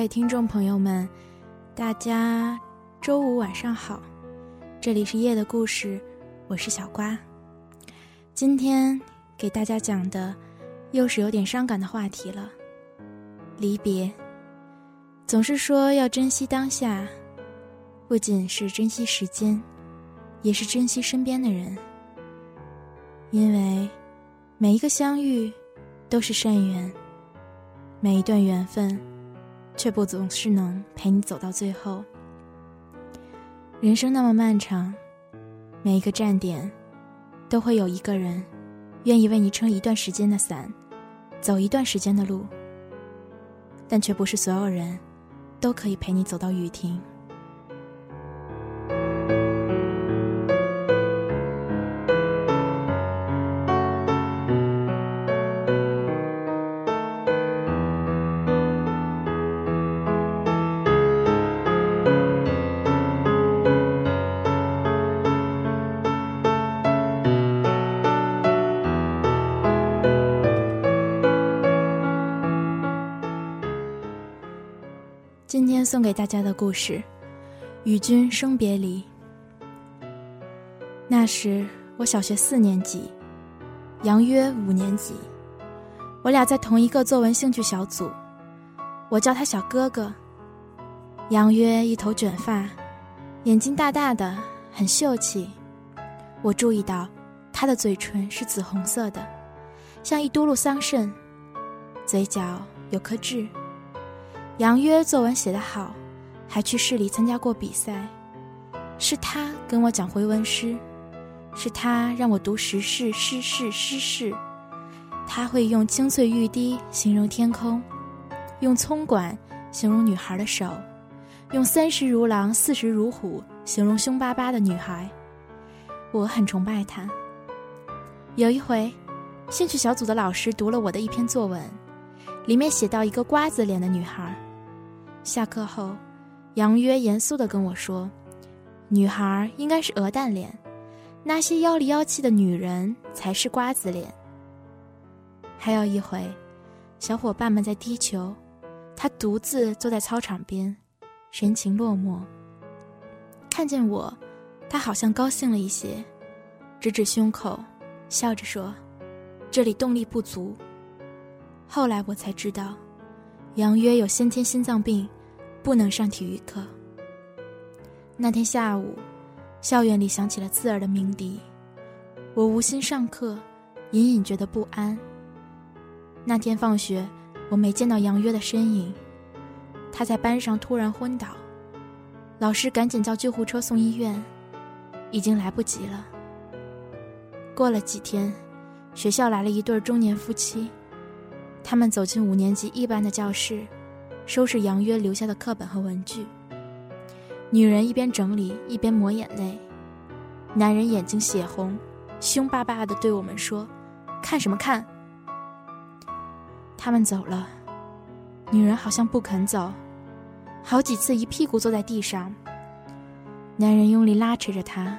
各位听众朋友们，大家周五晚上好，这里是夜的故事，我是小瓜。今天给大家讲的又是有点伤感的话题了，离别。总是说要珍惜当下，不仅是珍惜时间，也是珍惜身边的人，因为每一个相遇都是善缘，每一段缘分。却不总是能陪你走到最后。人生那么漫长，每一个站点，都会有一个人，愿意为你撑一段时间的伞，走一段时间的路。但却不是所有人，都可以陪你走到雨停。今天送给大家的故事，《与君生别离》。那时我小学四年级，杨约五年级，我俩在同一个作文兴趣小组。我叫他小哥哥。杨约一头卷发，眼睛大大的，很秀气。我注意到他的嘴唇是紫红色的，像一嘟噜桑葚，嘴角有颗痣。杨约作文写得好，还去市里参加过比赛。是他跟我讲回文诗，是他让我读时事、诗事、诗事。他会用清脆欲滴形容天空，用葱管形容女孩的手，用三十如狼，四十如虎形容凶巴巴的女孩。我很崇拜他。有一回，兴趣小组的老师读了我的一篇作文，里面写到一个瓜子脸的女孩。下课后，杨约严肃地跟我说：“女孩应该是鹅蛋脸，那些妖里妖气的女人才是瓜子脸。”还有一回，小伙伴们在踢球，他独自坐在操场边，神情落寞。看见我，他好像高兴了一些，指指胸口，笑着说：“这里动力不足。”后来我才知道。杨约有先天心脏病，不能上体育课。那天下午，校园里响起了刺耳的鸣笛，我无心上课，隐隐觉得不安。那天放学，我没见到杨约的身影，他在班上突然昏倒，老师赶紧叫救护车送医院，已经来不及了。过了几天，学校来了一对中年夫妻。他们走进五年级一班的教室，收拾杨约留下的课本和文具。女人一边整理一边抹眼泪，男人眼睛血红，凶巴巴的对我们说：“看什么看？”他们走了，女人好像不肯走，好几次一屁股坐在地上。男人用力拉扯着她，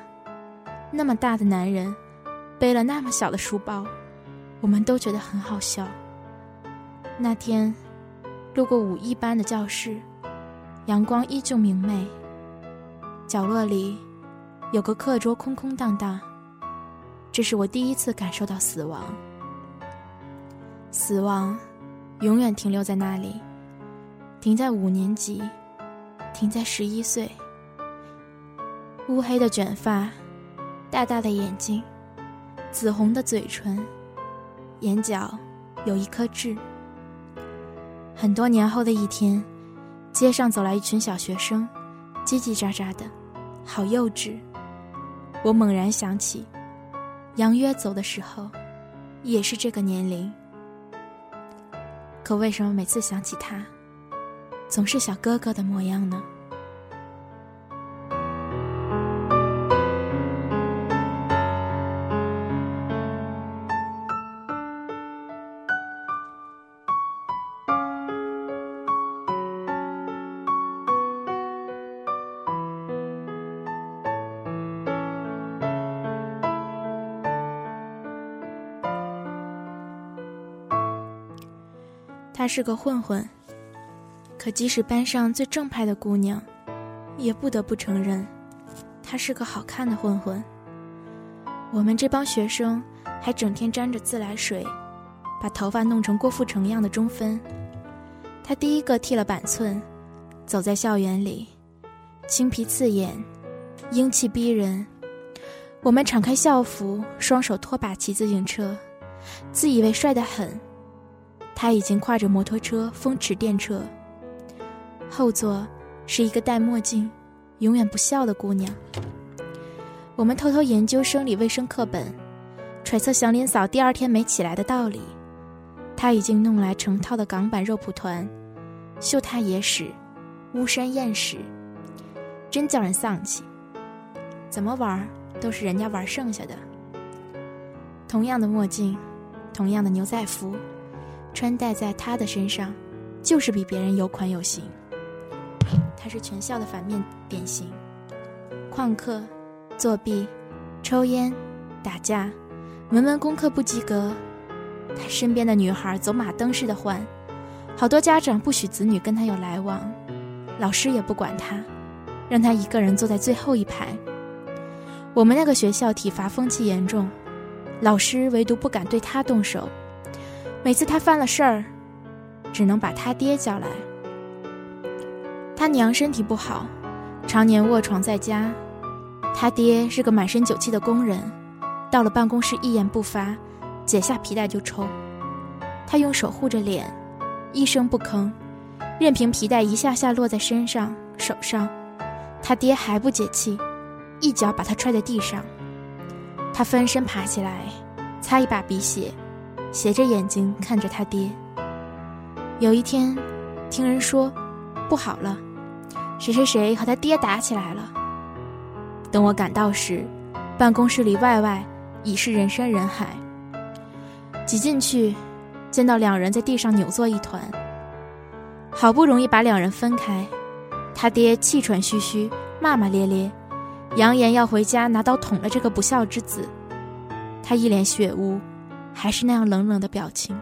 那么大的男人，背了那么小的书包，我们都觉得很好笑。那天，路过五一班的教室，阳光依旧明媚。角落里有个课桌空空荡荡。这是我第一次感受到死亡。死亡，永远停留在那里，停在五年级，停在十一岁。乌黑的卷发，大大的眼睛，紫红的嘴唇，眼角有一颗痣。很多年后的一天，街上走来一群小学生，叽叽喳喳的，好幼稚。我猛然想起，杨约走的时候，也是这个年龄。可为什么每次想起他，总是小哥哥的模样呢？她是个混混，可即使班上最正派的姑娘，也不得不承认，她是个好看的混混。我们这帮学生还整天沾着自来水，把头发弄成郭富城样的中分。他第一个剃了板寸，走在校园里，青皮刺眼，英气逼人。我们敞开校服，双手拖把骑自行车，自以为帅得很。他已经挎着摩托车风驰电掣，后座是一个戴墨镜、永远不笑的姑娘。我们偷偷研究生理卫生课本，揣测祥林嫂第二天没起来的道理。他已经弄来成套的港版肉蒲团，秀他野史、巫山艳史，真叫人丧气。怎么玩都是人家玩剩下的。同样的墨镜，同样的牛仔服。穿戴在他的身上，就是比别人有款有型。他是全校的反面典型，旷课、作弊、抽烟、打架，门门功课不及格。他身边的女孩走马灯似的换，好多家长不许子女跟他有来往，老师也不管他，让他一个人坐在最后一排。我们那个学校体罚风气严重，老师唯独不敢对他动手。每次他犯了事儿，只能把他爹叫来。他娘身体不好，常年卧床在家。他爹是个满身酒气的工人，到了办公室一言不发，解下皮带就抽。他用手护着脸，一声不吭，任凭皮带一下下落在身上、手上。他爹还不解气，一脚把他踹在地上。他翻身爬起来，擦一把鼻血。斜着眼睛看着他爹。有一天，听人说，不好了，谁谁谁和他爹打起来了。等我赶到时，办公室里外外已是人山人海。挤进去，见到两人在地上扭作一团。好不容易把两人分开，他爹气喘吁吁，骂骂咧咧，扬言要回家拿刀捅了这个不孝之子。他一脸血污。还是那样冷冷的表情，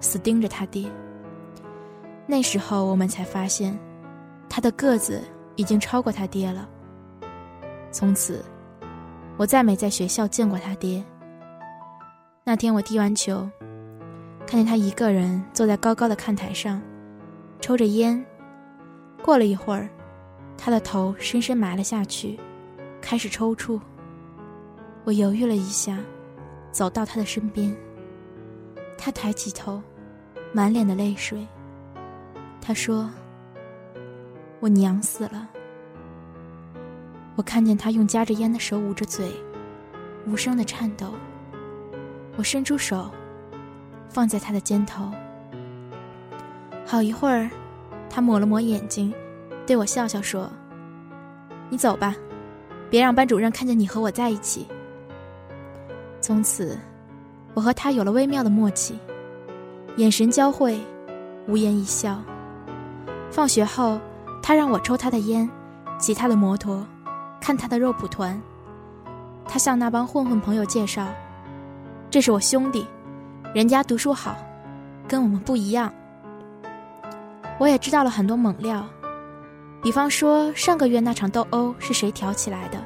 死盯着他爹。那时候我们才发现，他的个子已经超过他爹了。从此，我再没在学校见过他爹。那天我踢完球，看见他一个人坐在高高的看台上，抽着烟。过了一会儿，他的头深深埋了下去，开始抽搐。我犹豫了一下。走到他的身边，他抬起头，满脸的泪水。他说：“我娘死了。”我看见他用夹着烟的手捂着嘴，无声的颤抖。我伸出手，放在他的肩头。好一会儿，他抹了抹眼睛，对我笑笑说：“你走吧，别让班主任看见你和我在一起。”从此，我和他有了微妙的默契，眼神交汇，无言一笑。放学后，他让我抽他的烟，骑他的摩托，看他的肉蒲团。他向那帮混混朋友介绍：“这是我兄弟，人家读书好，跟我们不一样。”我也知道了很多猛料，比方说上个月那场斗殴是谁挑起来的，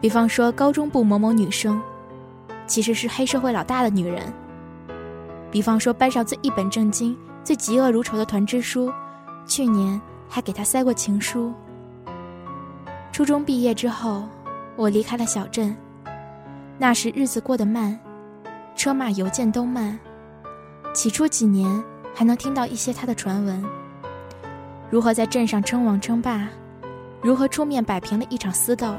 比方说高中部某某女生。其实是黑社会老大的女人。比方说，班上最一本正经、最嫉恶如仇的团支书，去年还给他塞过情书。初中毕业之后，我离开了小镇。那时日子过得慢，车马邮件都慢。起初几年还能听到一些他的传闻，如何在镇上称王称霸，如何出面摆平了一场私斗，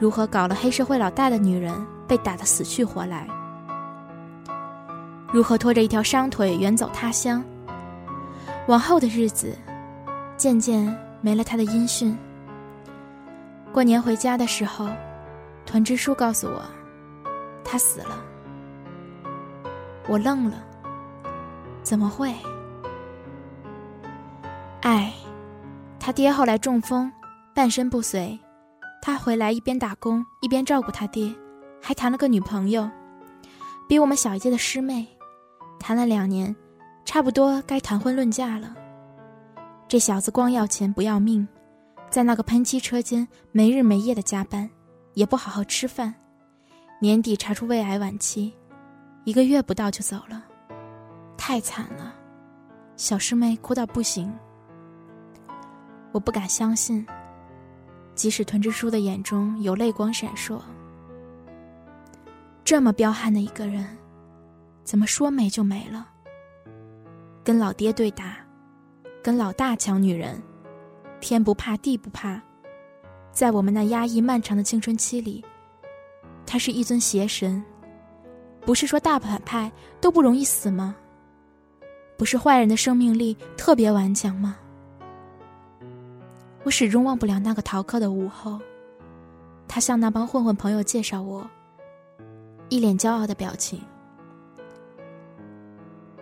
如何搞了黑社会老大的女人被打得死去活来，如何拖着一条伤腿远走他乡。往后的日子，渐渐没了他的音讯。过年回家的时候，团支书告诉我，他死了。我愣了，怎么会？哎，他爹后来中风，半身不遂，他回来一边打工一边照顾他爹，还谈了个女朋友，比我们小一届的师妹，谈了两年。差不多该谈婚论嫁了。这小子光要钱不要命，在那个喷漆车间没日没夜的加班，也不好好吃饭。年底查出胃癌晚期，一个月不到就走了，太惨了。小师妹哭到不行。我不敢相信，即使屯支书的眼中有泪光闪烁。这么彪悍的一个人，怎么说没就没了？跟老爹对打，跟老大抢女人，天不怕地不怕，在我们那压抑漫长的青春期里，他是一尊邪神。不是说大反派都不容易死吗？不是坏人的生命力特别顽强吗？我始终忘不了那个逃课的午后，他向那帮混混朋友介绍我，一脸骄傲的表情。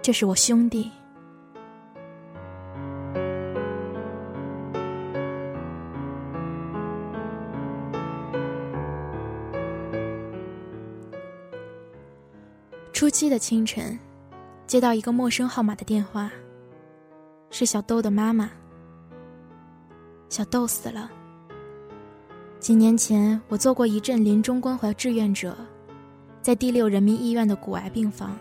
这是我兄弟。初七的清晨，接到一个陌生号码的电话。是小豆的妈妈。小豆死了。几年前，我做过一阵临终关怀志愿者，在第六人民医院的骨癌病房。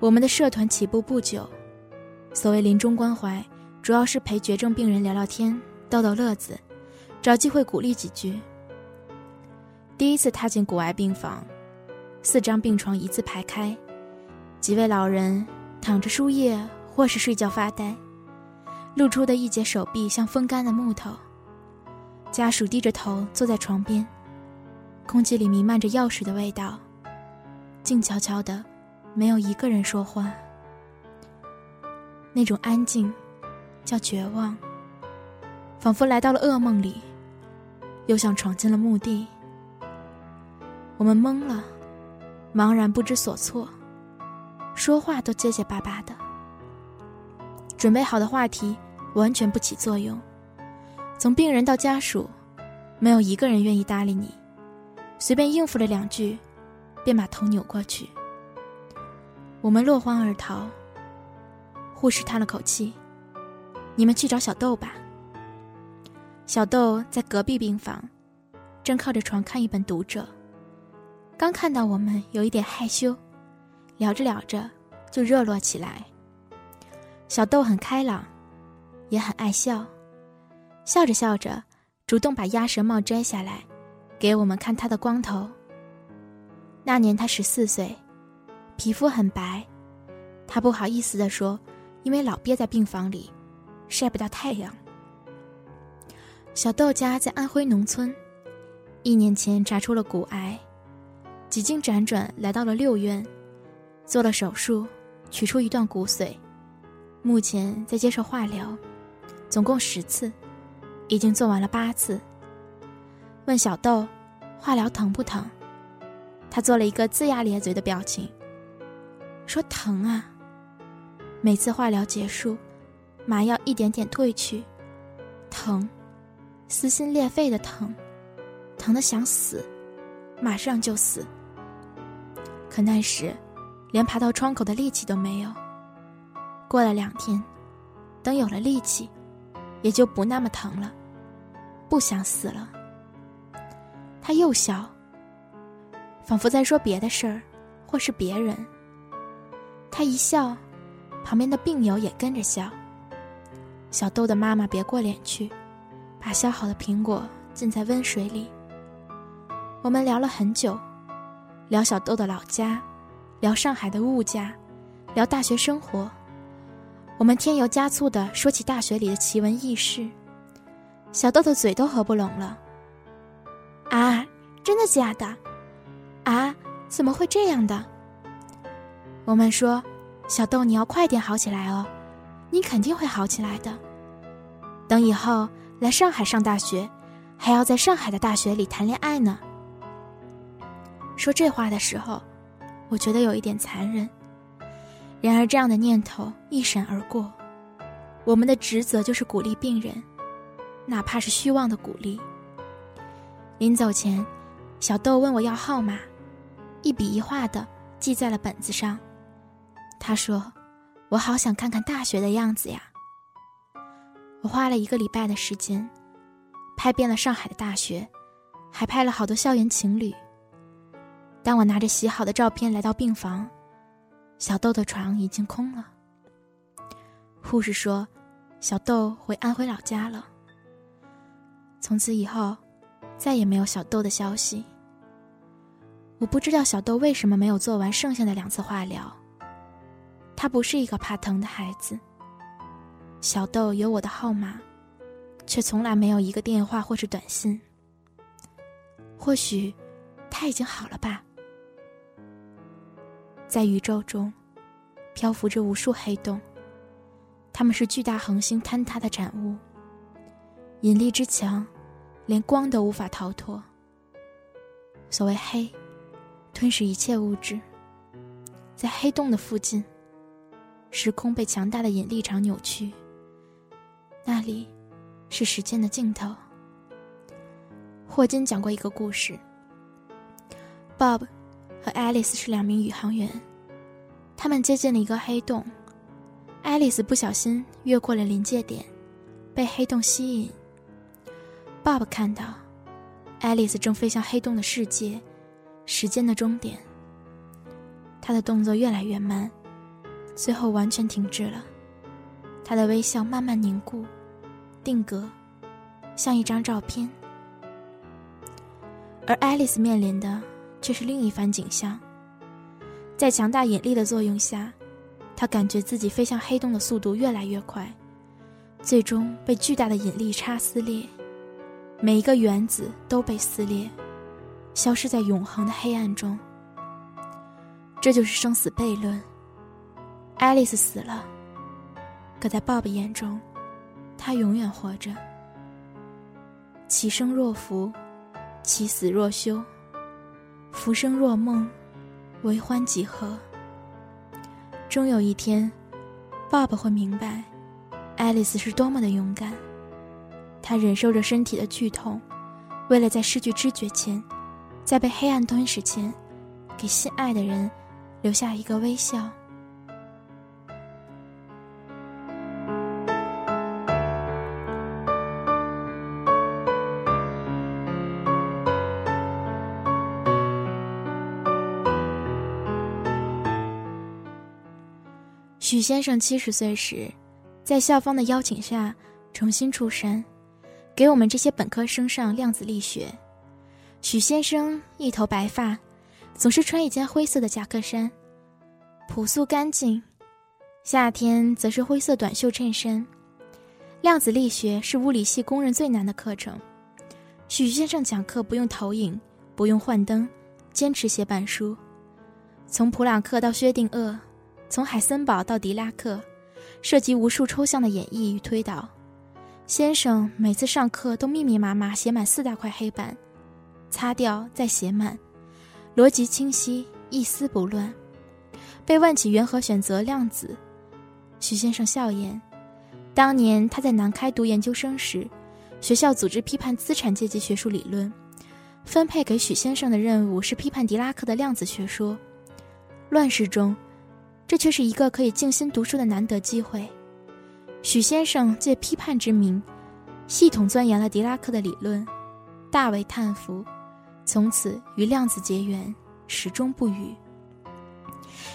我们的社团起步不久，所谓临终关怀，主要是陪绝症病人聊聊天、逗逗乐子，找机会鼓励几句。第一次踏进骨癌病房。四张病床一字排开，几位老人躺着输液或是睡觉发呆，露出的一截手臂像风干的木头。家属低着头坐在床边，空气里弥漫着药水的味道，静悄悄的，没有一个人说话。那种安静，叫绝望，仿佛来到了噩梦里，又像闯进了墓地。我们懵了。茫然不知所措，说话都结结巴巴的。准备好的话题完全不起作用，从病人到家属，没有一个人愿意搭理你。随便应付了两句，便把头扭过去。我们落荒而逃。护士叹了口气：“你们去找小豆吧。”小豆在隔壁病房，正靠着床看一本《读者》。刚看到我们，有一点害羞，聊着聊着就热络起来。小豆很开朗，也很爱笑，笑着笑着，主动把鸭舌帽摘下来，给我们看他的光头。那年他十四岁，皮肤很白，他不好意思地说，因为老憋在病房里，晒不到太阳。小豆家在安徽农村，一年前查出了骨癌。几经辗转，来到了六院，做了手术，取出一段骨髓，目前在接受化疗，总共十次，已经做完了八次。问小豆，化疗疼不疼？他做了一个龇牙咧嘴的表情，说疼啊。每次化疗结束，麻药一点点退去，疼，撕心裂肺的疼，疼的想死，马上就死。可那时，连爬到窗口的力气都没有。过了两天，等有了力气，也就不那么疼了，不想死了。他又笑，仿佛在说别的事儿，或是别人。他一笑，旁边的病友也跟着笑。小豆的妈妈别过脸去，把削好的苹果浸在温水里。我们聊了很久。聊小豆的老家，聊上海的物价，聊大学生活。我们添油加醋的说起大学里的奇闻异事，小豆的嘴都合不拢了。啊，真的假的？啊，怎么会这样的？我们说，小豆，你要快点好起来哦，你肯定会好起来的。等以后来上海上大学，还要在上海的大学里谈恋爱呢。说这话的时候，我觉得有一点残忍。然而，这样的念头一闪而过。我们的职责就是鼓励病人，哪怕是虚妄的鼓励。临走前，小豆问我要号码，一笔一画的记在了本子上。他说：“我好想看看大学的样子呀。”我花了一个礼拜的时间，拍遍了上海的大学，还拍了好多校园情侣。当我拿着洗好的照片来到病房。小豆的床已经空了。护士说：“小豆回安徽老家了。”从此以后，再也没有小豆的消息。我不知道小豆为什么没有做完剩下的两次化疗。他不是一个怕疼的孩子。小豆有我的号码，却从来没有一个电话或是短信。或许，他已经好了吧。在宇宙中，漂浮着无数黑洞。它们是巨大恒星坍塌的产物。引力之强，连光都无法逃脱。所谓黑，吞噬一切物质。在黑洞的附近，时空被强大的引力场扭曲。那里，是时间的尽头。霍金讲过一个故事。Bob。和爱丽丝是两名宇航员，他们接近了一个黑洞。爱丽丝不小心越过了临界点，被黑洞吸引。爸爸看到，爱丽丝正飞向黑洞的世界，时间的终点。她的动作越来越慢，最后完全停滞了。她的微笑慢慢凝固、定格，像一张照片。而爱丽丝面临的……却是另一番景象。在强大引力的作用下，她感觉自己飞向黑洞的速度越来越快，最终被巨大的引力差撕裂，每一个原子都被撕裂，消失在永恒的黑暗中。这就是生死悖论。爱丽丝死了，可在 Bob 眼中，她永远活着。其生若浮，其死若休。浮生若梦，为欢几何？终有一天，爸爸会明白，爱丽丝是多么的勇敢。他忍受着身体的剧痛，为了在失去知觉前，在被黑暗吞噬前，给心爱的人留下一个微笑。许先生七十岁时，在校方的邀请下重新出山，给我们这些本科生上量子力学。许先生一头白发，总是穿一件灰色的夹克衫，朴素干净；夏天则是灰色短袖衬衫。量子力学是物理系公认最难的课程。许先生讲课不用投影，不用幻灯，坚持写板书，从普朗克到薛定谔。从海森堡到狄拉克，涉及无数抽象的演绎与推导。先生每次上课都密密麻麻写满四大块黑板，擦掉再写满，逻辑清晰，一丝不乱。被问起缘何选择量子，徐先生笑言：当年他在南开读研究生时，学校组织批判资产阶级学术理论，分配给许先生的任务是批判狄拉克的量子学说。乱世中。这却是一个可以静心读书的难得机会。许先生借批判之名，系统钻研了狄拉克的理论，大为叹服，从此与量子结缘，始终不渝。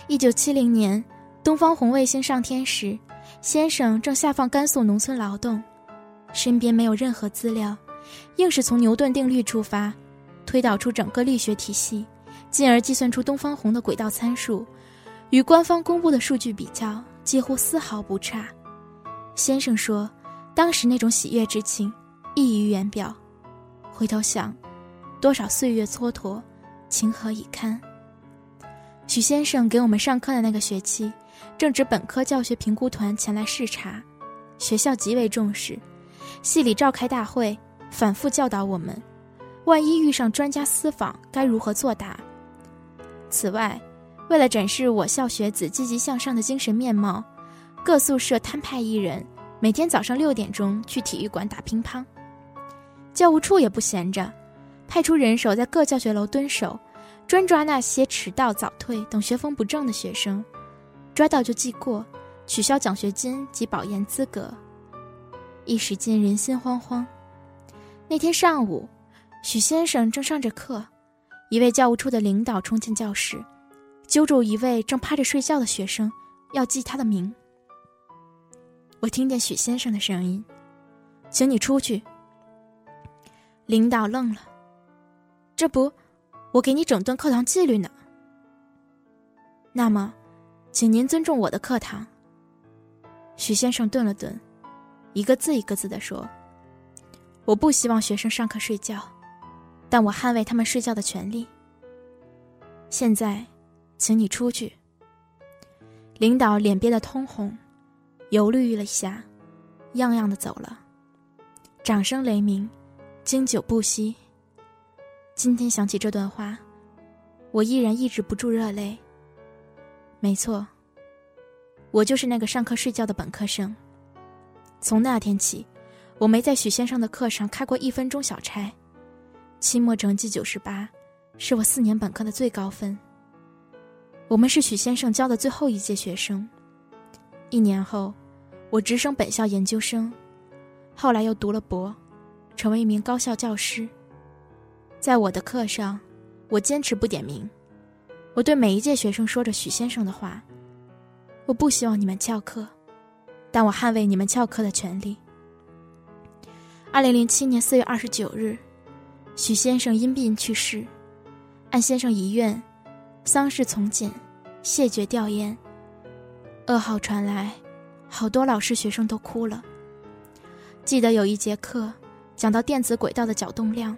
一九七零年，东方红卫星上天时，先生正下放甘肃农村劳动，身边没有任何资料，硬是从牛顿定律出发，推导出整个力学体系，进而计算出东方红的轨道参数。与官方公布的数据比较，几乎丝毫不差。先生说，当时那种喜悦之情，溢于言表。回头想，多少岁月蹉跎，情何以堪？许先生给我们上课的那个学期，正值本科教学评估团前来视察，学校极为重视，系里召开大会，反复教导我们，万一遇上专家私访，该如何作答。此外，为了展示我校学子积极向上的精神面貌，各宿舍摊派一人，每天早上六点钟去体育馆打乒乓。教务处也不闲着，派出人手在各教学楼蹲守。专抓那些迟到、早退等学风不正的学生，抓到就记过，取消奖学金及保研资格。一时间人心惶惶。那天上午，许先生正上着课，一位教务处的领导冲进教室，揪住一位正趴着睡觉的学生，要记他的名。我听见许先生的声音：“请你出去。”领导愣了，这不。我给你整顿课堂纪律呢。那么，请您尊重我的课堂。许先生顿了顿，一个字一个字的说：“我不希望学生上课睡觉，但我捍卫他们睡觉的权利。现在，请你出去。”领导脸憋得通红，犹豫了一下，样样的走了。掌声雷鸣，经久不息。今天想起这段话，我依然抑制不住热泪。没错，我就是那个上课睡觉的本科生。从那天起，我没在许先生的课上开过一分钟小差。期末成绩九十八，是我四年本科的最高分。我们是许先生教的最后一届学生。一年后，我直升本校研究生，后来又读了博，成为一名高校教师。在我的课上，我坚持不点名。我对每一届学生说着许先生的话：“我不希望你们翘课，但我捍卫你们翘课的权利。”二零零七年四月二十九日，许先生因病去世，按先生遗愿，丧事从简，谢绝吊唁。噩耗传来，好多老师学生都哭了。记得有一节课讲到电子轨道的角动量。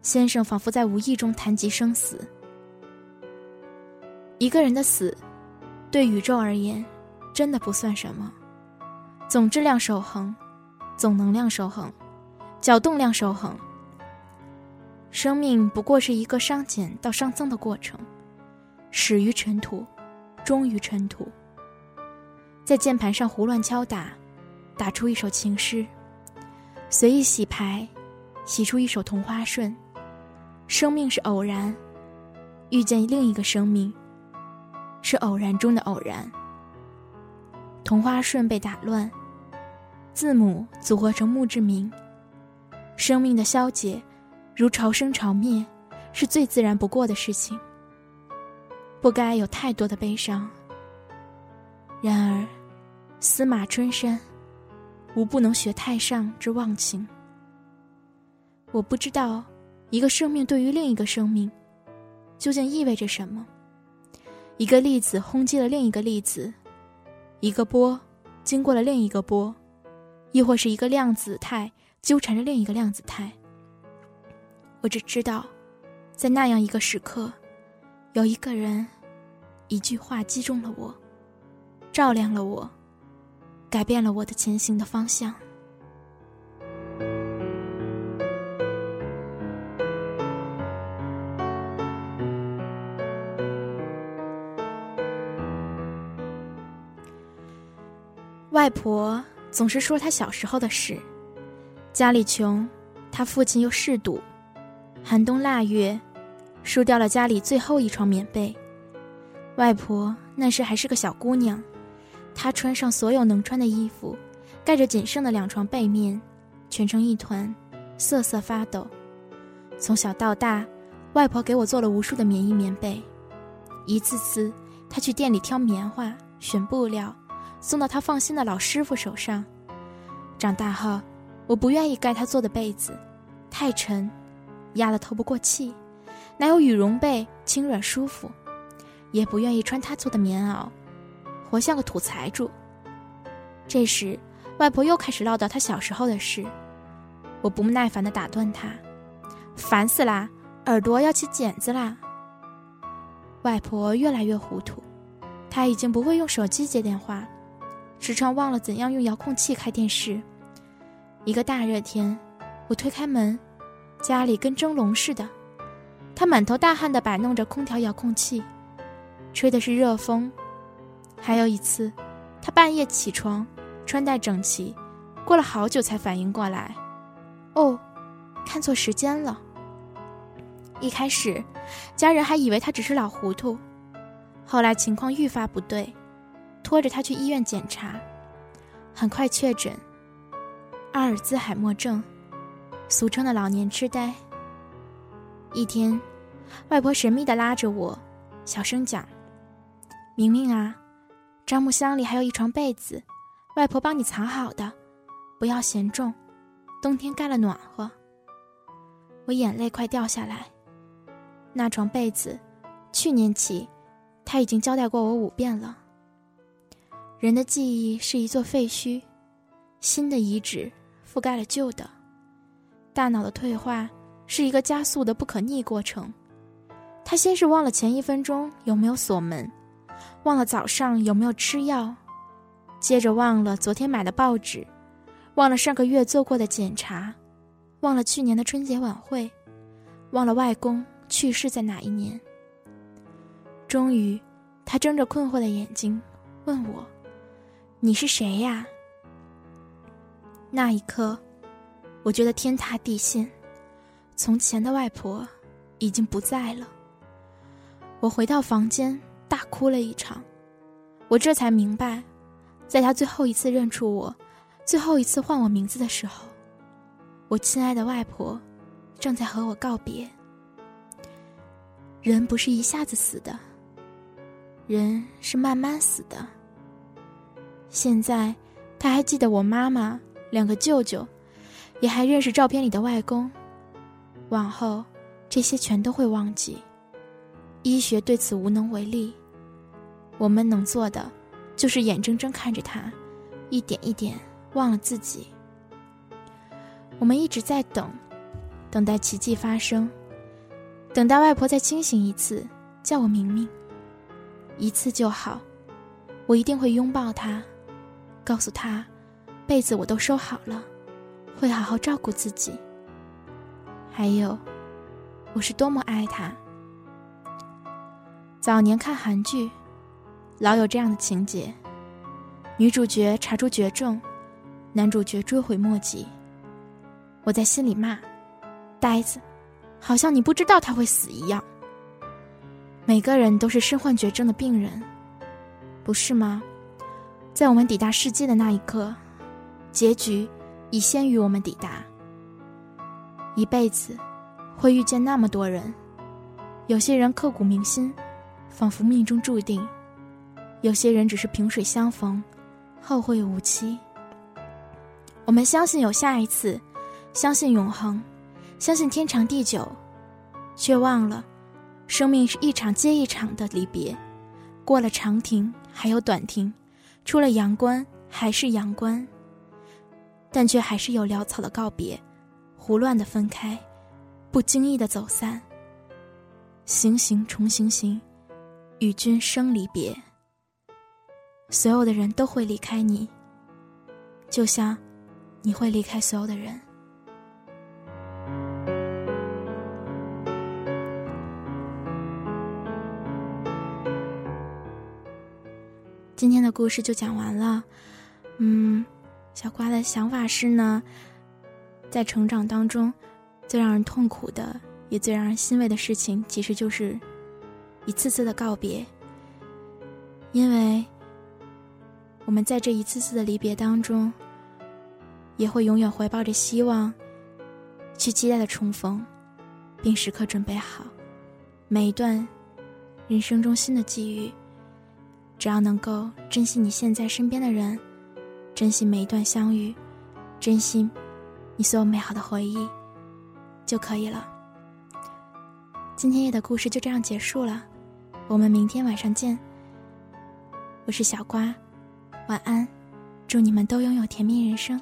先生仿佛在无意中谈及生死。一个人的死，对宇宙而言，真的不算什么。总质量守恒，总能量守恒，角动量守恒。生命不过是一个熵减到熵增的过程，始于尘土，终于尘土。在键盘上胡乱敲打，打出一首情诗；随意洗牌，洗出一首同花顺。生命是偶然，遇见另一个生命，是偶然中的偶然。同花顺被打乱，字母组合成墓志铭。生命的消解，如潮生潮灭，是最自然不过的事情。不该有太多的悲伤。然而，司马春山，吾不能学太上之忘情。我不知道。一个生命对于另一个生命，究竟意味着什么？一个粒子轰击了另一个粒子，一个波经过了另一个波，亦或是一个量子态纠缠着另一个量子态。我只知道，在那样一个时刻，有一个人，一句话击中了我，照亮了我，改变了我的前行的方向。外婆总是说她小时候的事，家里穷，她父亲又嗜赌，寒冬腊月，输掉了家里最后一床棉被。外婆那时还是个小姑娘，他穿上所有能穿的衣服，盖着仅剩的两床被面，蜷成一团，瑟瑟发抖。从小到大，外婆给我做了无数的棉衣棉被，一次次，她去店里挑棉花，选布料。送到他放心的老师傅手上。长大后，我不愿意盖他做的被子，太沉，压得透不过气，哪有羽绒被轻软舒服？也不愿意穿他做的棉袄，活像个土财主。这时，外婆又开始唠叨她小时候的事，我不耐烦的打断她：“烦死啦，耳朵要起茧子啦！”外婆越来越糊涂，她已经不会用手机接电话，时常忘了怎样用遥控器开电视。一个大热天，我推开门，家里跟蒸笼似的，她满头大汗的摆弄着空调遥控器，吹的是热风。还有一次，他半夜起床，穿戴整齐，过了好久才反应过来，哦，看错时间了。一开始，家人还以为他只是老糊涂，后来情况愈发不对，拖着他去医院检查，很快确诊阿尔兹海默症，俗称的老年痴呆。一天，外婆神秘地拉着我，小声讲：“明明啊，樟木箱里还有一床被子，外婆帮你藏好的，不要嫌重，冬天盖了暖和。”我眼泪快掉下来。那床被子，去年起，他已经交代过我五遍了。人的记忆是一座废墟，新的遗址覆盖了旧的。大脑的退化是一个加速的不可逆过程。他先是忘了前一分钟有没有锁门，忘了早上有没有吃药，接着忘了昨天买的报纸，忘了上个月做过的检查，忘了去年的春节晚会，忘了外公。去世在哪一年？终于，他睁着困惑的眼睛问我：“你是谁呀？”那一刻，我觉得天塌地陷。从前的外婆已经不在了。我回到房间，大哭了一场。我这才明白，在他最后一次认出我、最后一次唤我名字的时候，我亲爱的外婆正在和我告别。人不是一下子死的，人是慢慢死的。现在，他还记得我妈妈、两个舅舅，也还认识照片里的外公。往后，这些全都会忘记。医学对此无能为力，我们能做的，就是眼睁睁看着他，一点一点忘了自己。我们一直在等，等待奇迹发生。等待外婆再清醒一次，叫我明明，一次就好，我一定会拥抱她，告诉她，被子我都收好了，会好好照顾自己。还有，我是多么爱她。早年看韩剧，老有这样的情节：女主角查出绝症，男主角追悔莫及。我在心里骂：呆子。好像你不知道他会死一样。每个人都是身患绝症的病人，不是吗？在我们抵达世界的那一刻，结局已先于我们抵达。一辈子会遇见那么多人，有些人刻骨铭心，仿佛命中注定；有些人只是萍水相逢，后会无期。我们相信有下一次，相信永恒。相信天长地久，却忘了，生命是一场接一场的离别。过了长亭，还有短亭；出了阳关，还是阳关。但却还是有潦草的告别，胡乱的分开，不经意的走散。行行重行行，与君生离别。所有的人都会离开你，就像你会离开所有的人。今天的故事就讲完了，嗯，小瓜的想法是呢，在成长当中，最让人痛苦的，也最让人欣慰的事情，其实就是一次次的告别。因为我们在这一次次的离别当中，也会永远怀抱着希望，去期待的重逢，并时刻准备好每一段人生中新的际遇。只要能够珍惜你现在身边的人，珍惜每一段相遇，珍惜你所有美好的回忆，就可以了。今天夜的故事就这样结束了，我们明天晚上见。我是小瓜，晚安，祝你们都拥有甜蜜人生。